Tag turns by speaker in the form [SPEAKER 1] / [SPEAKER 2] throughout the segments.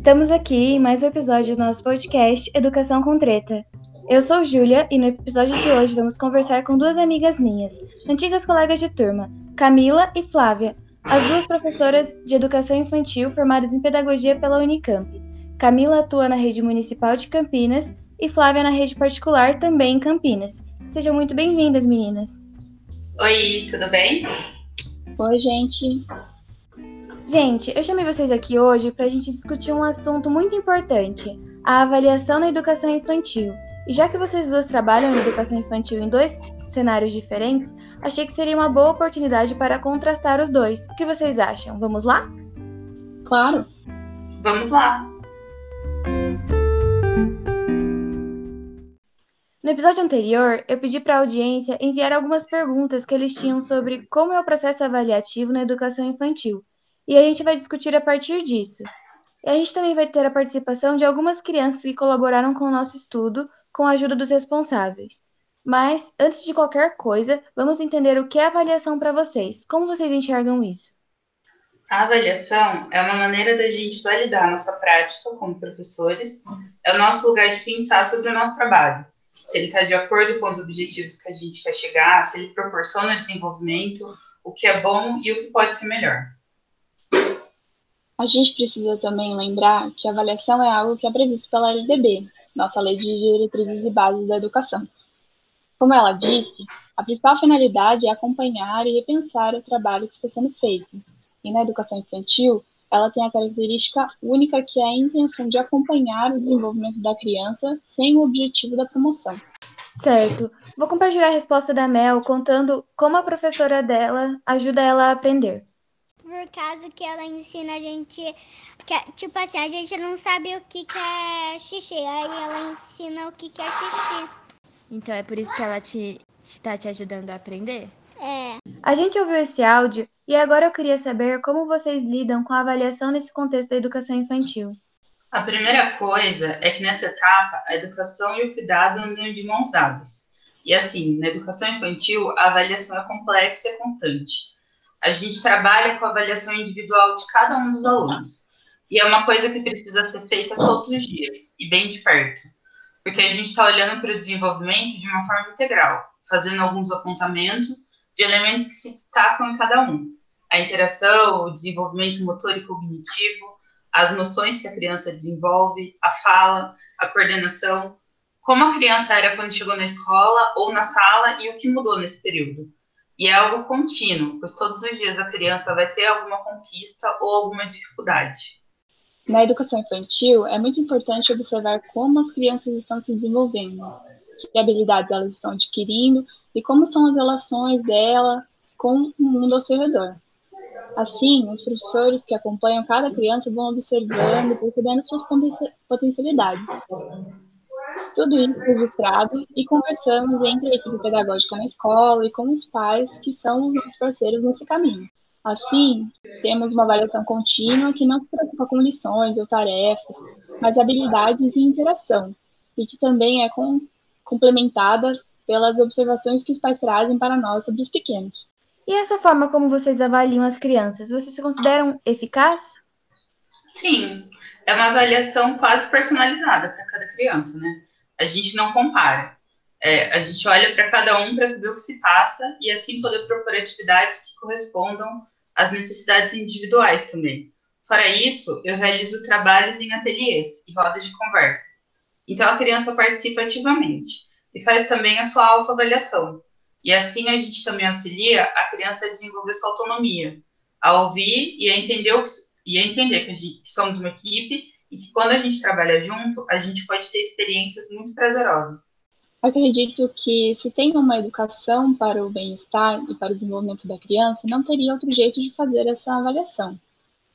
[SPEAKER 1] Estamos aqui em mais um episódio do nosso podcast Educação com Treta. Eu sou Júlia e no episódio de hoje vamos conversar com duas amigas minhas, antigas colegas de turma, Camila e Flávia, as duas professoras de educação infantil formadas em pedagogia pela Unicamp. Camila atua na rede municipal de Campinas e Flávia na rede particular também em Campinas. Sejam muito bem-vindas, meninas.
[SPEAKER 2] Oi, tudo bem?
[SPEAKER 3] Oi, gente.
[SPEAKER 1] Gente, eu chamei vocês aqui hoje para a gente discutir um assunto muito importante: a avaliação na educação infantil. E já que vocês duas trabalham em educação infantil em dois cenários diferentes, achei que seria uma boa oportunidade para contrastar os dois. O que vocês acham? Vamos lá?
[SPEAKER 3] Claro.
[SPEAKER 2] Vamos lá.
[SPEAKER 1] No episódio anterior, eu pedi para a audiência enviar algumas perguntas que eles tinham sobre como é o processo avaliativo na educação infantil e a gente vai discutir a partir disso. E a gente também vai ter a participação de algumas crianças que colaboraram com o nosso estudo com a ajuda dos responsáveis. Mas, antes de qualquer coisa, vamos entender o que é avaliação para vocês. Como vocês enxergam isso?
[SPEAKER 2] A avaliação é uma maneira da gente validar a nossa prática como professores, é o nosso lugar de pensar sobre o nosso trabalho. Se ele está de acordo com os objetivos que a gente quer chegar, se ele proporciona desenvolvimento, o que é bom e o que pode ser melhor.
[SPEAKER 3] A gente precisa também lembrar que a avaliação é algo que é previsto pela LDB, nossa Lei de Diretrizes e Bases da Educação. Como ela disse, a principal finalidade é acompanhar e repensar o trabalho que está sendo feito. E na educação infantil, ela tem a característica única que é a intenção de acompanhar o desenvolvimento da criança sem o objetivo da promoção.
[SPEAKER 1] Certo. Vou compartilhar a resposta da Mel contando como a professora dela ajuda ela a aprender
[SPEAKER 4] por causa que ela ensina a gente. Que, tipo assim, a gente não sabe o que, que é xixi. Aí ela ensina o que, que é xixi.
[SPEAKER 5] Então é por isso que ela te está te ajudando a aprender?
[SPEAKER 4] É.
[SPEAKER 1] A gente ouviu esse áudio e agora eu queria saber como vocês lidam com a avaliação nesse contexto da educação infantil.
[SPEAKER 2] A primeira coisa é que nessa etapa a educação e o cuidado andam de mãos dadas. E assim, na educação infantil, a avaliação é complexa e constante a gente trabalha com a avaliação individual de cada um dos alunos. E é uma coisa que precisa ser feita todos os dias e bem de perto. Porque a gente está olhando para o desenvolvimento de uma forma integral, fazendo alguns apontamentos de elementos que se destacam em cada um. A interação, o desenvolvimento motor e cognitivo, as noções que a criança desenvolve, a fala, a coordenação, como a criança era quando chegou na escola ou na sala e o que mudou nesse período. E é algo contínuo, pois todos os dias a criança vai ter alguma conquista ou alguma dificuldade.
[SPEAKER 3] Na educação infantil, é muito importante observar como as crianças estão se desenvolvendo, que habilidades elas estão adquirindo e como são as relações delas com o mundo ao seu redor. Assim, os professores que acompanham cada criança vão observando e percebendo suas potencialidades. Tudo isso registrado e conversamos entre a equipe pedagógica na escola e com os pais, que são os nossos parceiros nesse caminho. Assim, temos uma avaliação contínua que não se preocupa com lições ou tarefas, mas habilidades e interação, e que também é com, complementada pelas observações que os pais trazem para nós sobre os pequenos.
[SPEAKER 1] E essa forma como vocês avaliam as crianças, vocês se consideram eficaz?
[SPEAKER 2] Sim, é uma avaliação quase personalizada para cada criança, né? A gente não compara. É, a gente olha para cada um para saber o que se passa e assim poder propor atividades que correspondam às necessidades individuais também. Fora isso, eu realizo trabalhos em ateliês e rodas de conversa. Então a criança participa ativamente e faz também a sua autoavaliação. E assim a gente também auxilia a criança a desenvolver sua autonomia, a ouvir e a entender o que, e a entender que, gente, que somos uma equipe e que quando a gente trabalha junto, a gente pode ter experiências muito prazerosas.
[SPEAKER 3] Acredito que se tem uma educação para o bem-estar e para o desenvolvimento da criança, não teria outro jeito de fazer essa avaliação.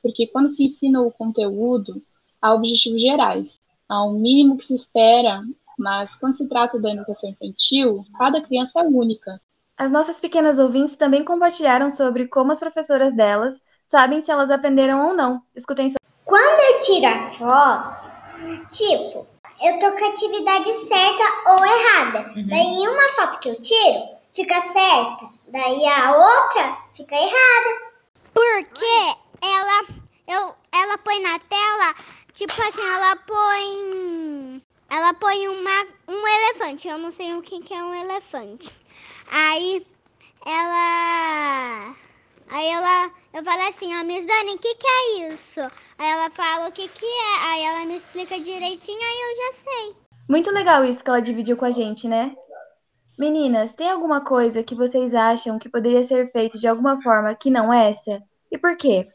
[SPEAKER 3] Porque quando se ensina o conteúdo, há objetivos gerais, há um mínimo que se espera, mas quando se trata da educação infantil, cada criança é única.
[SPEAKER 1] As nossas pequenas ouvintes também compartilharam sobre como as professoras delas sabem se elas aprenderam ou não. Escutem só.
[SPEAKER 6] Quando eu tiro a foto, tipo, eu tô com a atividade certa ou errada. Uhum. Daí uma foto que eu tiro fica certa, daí a outra fica errada.
[SPEAKER 4] Porque ela eu ela põe na tela, tipo ela põe. Ela põe uma, um elefante. Eu não sei o que, que é um elefante. Aí ela. Aí ela, eu falo assim, ó, Miss Dani, o que, que é isso? Aí ela fala o que, que é, aí ela me explica direitinho, aí eu já sei.
[SPEAKER 1] Muito legal isso que ela dividiu com a gente, né? Meninas, tem alguma coisa que vocês acham que poderia ser feito de alguma forma que não essa? E por quê?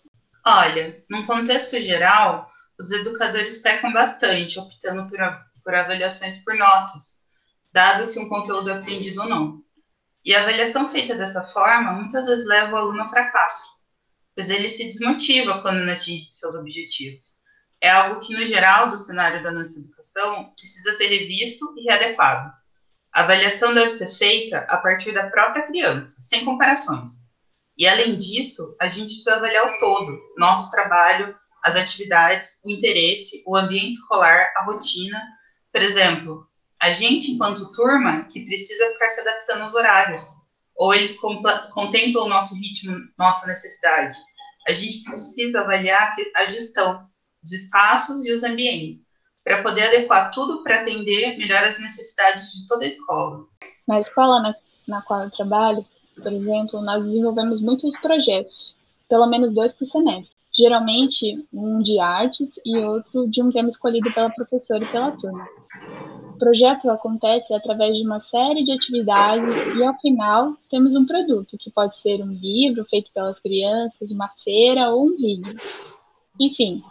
[SPEAKER 2] Olha, num contexto geral, os educadores pecam bastante, optando por, por avaliações por notas, dado se um conteúdo é aprendido ou não. E a avaliação feita dessa forma muitas vezes leva o aluno ao fracasso, pois ele se desmotiva quando não atinge seus objetivos. É algo que, no geral, do cenário da nossa educação, precisa ser revisto e readequado. A avaliação deve ser feita a partir da própria criança, sem comparações. E, além disso, a gente precisa avaliar o todo, nosso trabalho, as atividades, o interesse, o ambiente escolar, a rotina. Por exemplo, a gente, enquanto turma, que precisa ficar se adaptando aos horários, ou eles contemplam o nosso ritmo, nossa necessidade. A gente precisa avaliar a gestão dos espaços e os ambientes, para poder adequar tudo para atender melhor as necessidades de toda a escola.
[SPEAKER 3] Na escola na, na qual eu trabalho, por exemplo, nós desenvolvemos muitos projetos, pelo menos dois por semestre. Geralmente, um de artes e outro de um tema escolhido pela professora e pela turma projeto acontece através de uma série de atividades e, ao final, temos um produto, que pode ser um livro feito pelas crianças, uma feira ou um vídeo. Enfim,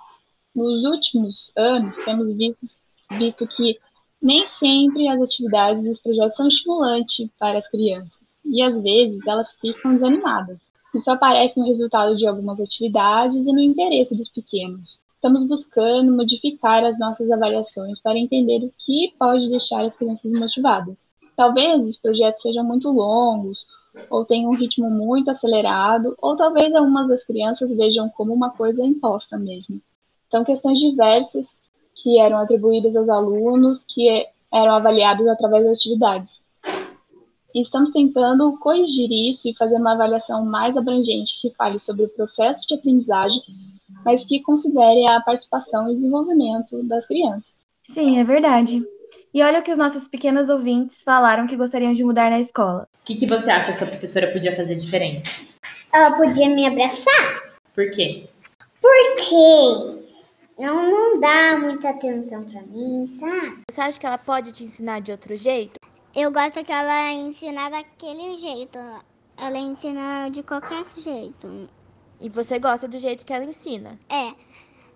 [SPEAKER 3] nos últimos anos, temos visto, visto que nem sempre as atividades e os projetos são estimulantes para as crianças, e às vezes elas ficam desanimadas. Isso aparece no resultado de algumas atividades e no interesse dos pequenos. Estamos buscando modificar as nossas avaliações para entender o que pode deixar as crianças motivadas. Talvez os projetos sejam muito longos, ou tenham um ritmo muito acelerado, ou talvez algumas das crianças vejam como uma coisa imposta mesmo. São questões diversas que eram atribuídas aos alunos, que eram avaliados através das atividades. Estamos tentando corrigir isso e fazer uma avaliação mais abrangente que fale sobre o processo de aprendizagem mas que considere a participação e desenvolvimento das crianças.
[SPEAKER 1] Sim, é verdade. E olha o que os nossos pequenos ouvintes falaram que gostariam de mudar na escola.
[SPEAKER 7] O que, que você acha que sua professora podia fazer diferente?
[SPEAKER 6] Ela podia me abraçar.
[SPEAKER 7] Por quê?
[SPEAKER 6] Porque ela não dá muita atenção para mim, sabe?
[SPEAKER 5] Você acha que ela pode te ensinar de outro jeito?
[SPEAKER 4] Eu gosto que ela ensina daquele jeito. Ela ensina de qualquer jeito.
[SPEAKER 5] E você gosta do jeito que ela ensina.
[SPEAKER 4] É,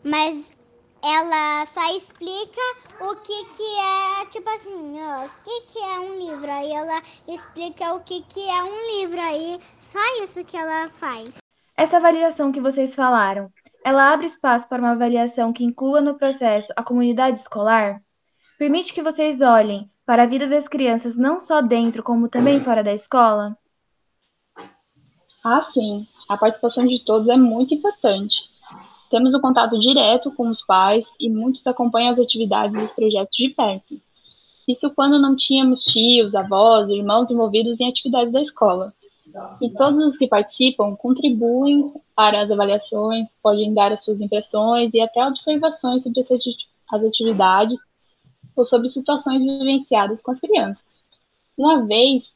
[SPEAKER 4] mas ela só explica o que que é, tipo assim, ó, o que que é um livro. Aí ela explica o que que é um livro, aí só isso que ela faz.
[SPEAKER 1] Essa avaliação que vocês falaram, ela abre espaço para uma avaliação que inclua no processo a comunidade escolar? Permite que vocês olhem para a vida das crianças não só dentro, como também fora da escola?
[SPEAKER 3] Ah, sim a participação de todos é muito importante. Temos o contato direto com os pais e muitos acompanham as atividades e os projetos de perto. Isso quando não tínhamos tios, avós, irmãos envolvidos em atividades da escola. E todos os que participam contribuem para as avaliações, podem dar as suas impressões e até observações sobre as atividades ou sobre situações vivenciadas com as crianças. Uma vez,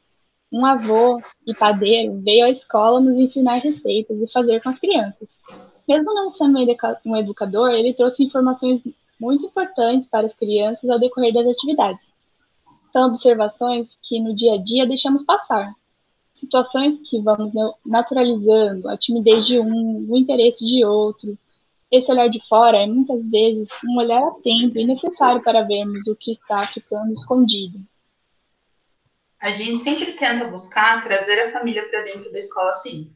[SPEAKER 3] um avô e padeiro veio à escola nos ensinar receitas e fazer com as crianças. Mesmo não sendo um educador, ele trouxe informações muito importantes para as crianças ao decorrer das atividades. São observações que no dia a dia deixamos passar. Situações que vamos naturalizando, a timidez de um, o interesse de outro. Esse olhar de fora é muitas vezes um olhar atento e necessário para vermos o que está ficando escondido
[SPEAKER 2] a gente sempre tenta buscar trazer a família para dentro da escola sim.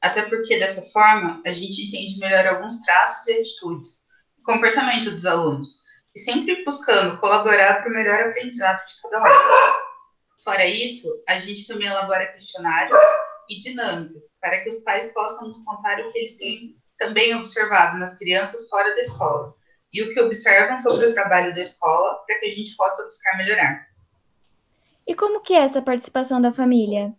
[SPEAKER 2] Até porque dessa forma a gente entende melhor alguns traços e atitudes, comportamento dos alunos, e sempre buscando colaborar para o melhor aprendizado de cada um. Fora isso, a gente também elabora questionário e dinâmicas para que os pais possam nos contar o que eles têm também observado nas crianças fora da escola e o que observam sobre o trabalho da escola para que a gente possa buscar melhorar.
[SPEAKER 1] E como que é essa participação da família?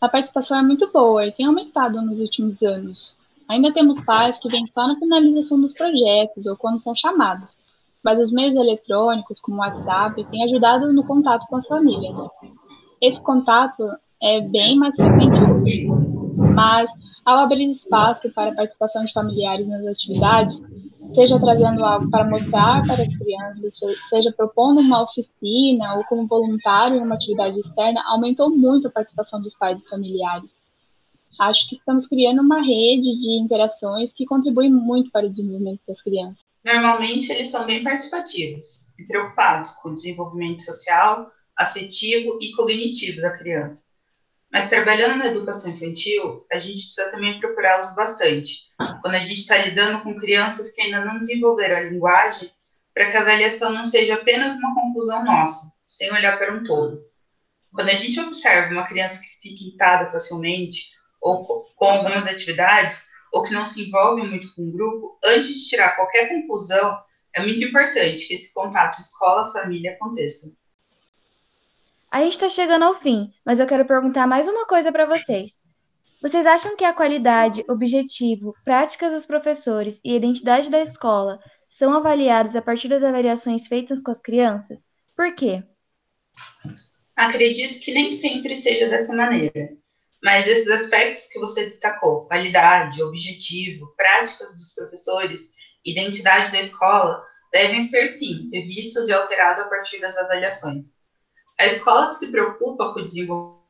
[SPEAKER 3] A participação é muito boa e tem aumentado nos últimos anos. Ainda temos pais que vêm só na finalização dos projetos ou quando são chamados, mas os meios eletrônicos, como o WhatsApp, têm ajudado no contato com as famílias. Esse contato é bem mais frequente mas ao abrir espaço para a participação de familiares nas atividades, seja trazendo algo para mostrar para as crianças, seja propondo uma oficina ou como voluntário em uma atividade externa, aumentou muito a participação dos pais e familiares. Acho que estamos criando uma rede de interações que contribui muito para o desenvolvimento das crianças.
[SPEAKER 2] Normalmente, eles são bem participativos e preocupados com o desenvolvimento social, afetivo e cognitivo da criança. Mas trabalhando na educação infantil, a gente precisa também procurá-los bastante, quando a gente está lidando com crianças que ainda não desenvolveram a linguagem, para que a avaliação não seja apenas uma conclusão nossa, sem olhar para um todo. Quando a gente observa uma criança que fica irritada facilmente, ou com algumas atividades, ou que não se envolve muito com o grupo, antes de tirar qualquer conclusão, é muito importante que esse contato escola-família aconteça.
[SPEAKER 1] A gente está chegando ao fim, mas eu quero perguntar mais uma coisa para vocês. Vocês acham que a qualidade, objetivo, práticas dos professores e identidade da escola são avaliados a partir das avaliações feitas com as crianças? Por quê?
[SPEAKER 2] Acredito que nem sempre seja dessa maneira, mas esses aspectos que você destacou, qualidade, objetivo, práticas dos professores, identidade da escola, devem ser sim revistos e alterados a partir das avaliações. A escola que se preocupa com o desenvolvimento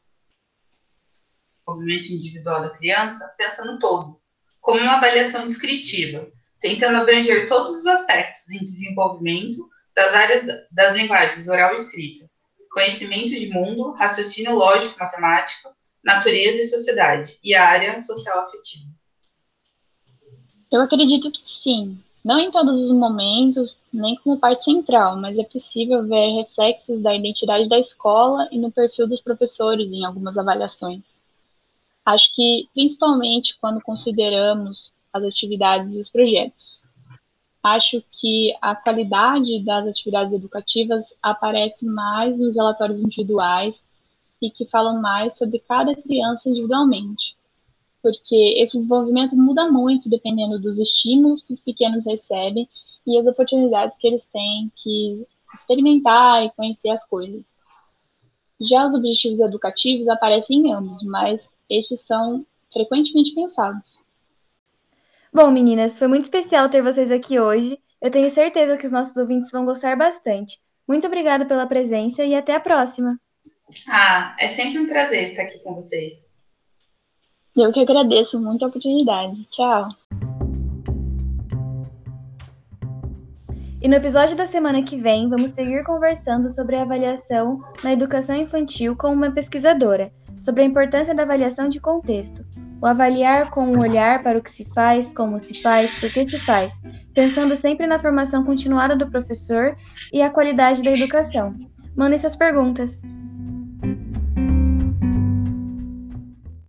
[SPEAKER 2] individual da criança pensa no todo, como uma avaliação descritiva, tentando abranger todos os aspectos em desenvolvimento das áreas das linguagens oral e escrita, conhecimento de mundo, raciocínio lógico matemático, natureza e sociedade, e a área social afetiva.
[SPEAKER 3] Eu acredito que sim, não em todos os momentos, nem como parte central, mas é possível ver reflexos da identidade da escola e no perfil dos professores em algumas avaliações. Acho que, principalmente quando consideramos as atividades e os projetos. Acho que a qualidade das atividades educativas aparece mais nos relatórios individuais e que falam mais sobre cada criança individualmente porque esse desenvolvimento muda muito dependendo dos estímulos que os pequenos recebem e as oportunidades que eles têm que experimentar e conhecer as coisas. Já os objetivos educativos aparecem em ambos, mas estes são frequentemente pensados.
[SPEAKER 1] Bom, meninas, foi muito especial ter vocês aqui hoje. Eu tenho certeza que os nossos ouvintes vão gostar bastante. Muito obrigada pela presença e até a próxima.
[SPEAKER 2] Ah, é sempre um prazer estar aqui com vocês.
[SPEAKER 3] Eu que agradeço muito a oportunidade. Tchau.
[SPEAKER 1] E no episódio da semana que vem, vamos seguir conversando sobre a avaliação na educação infantil com uma pesquisadora, sobre a importância da avaliação de contexto. O avaliar com um olhar para o que se faz, como se faz, por que se faz, pensando sempre na formação continuada do professor e a qualidade da educação. Mandem suas perguntas.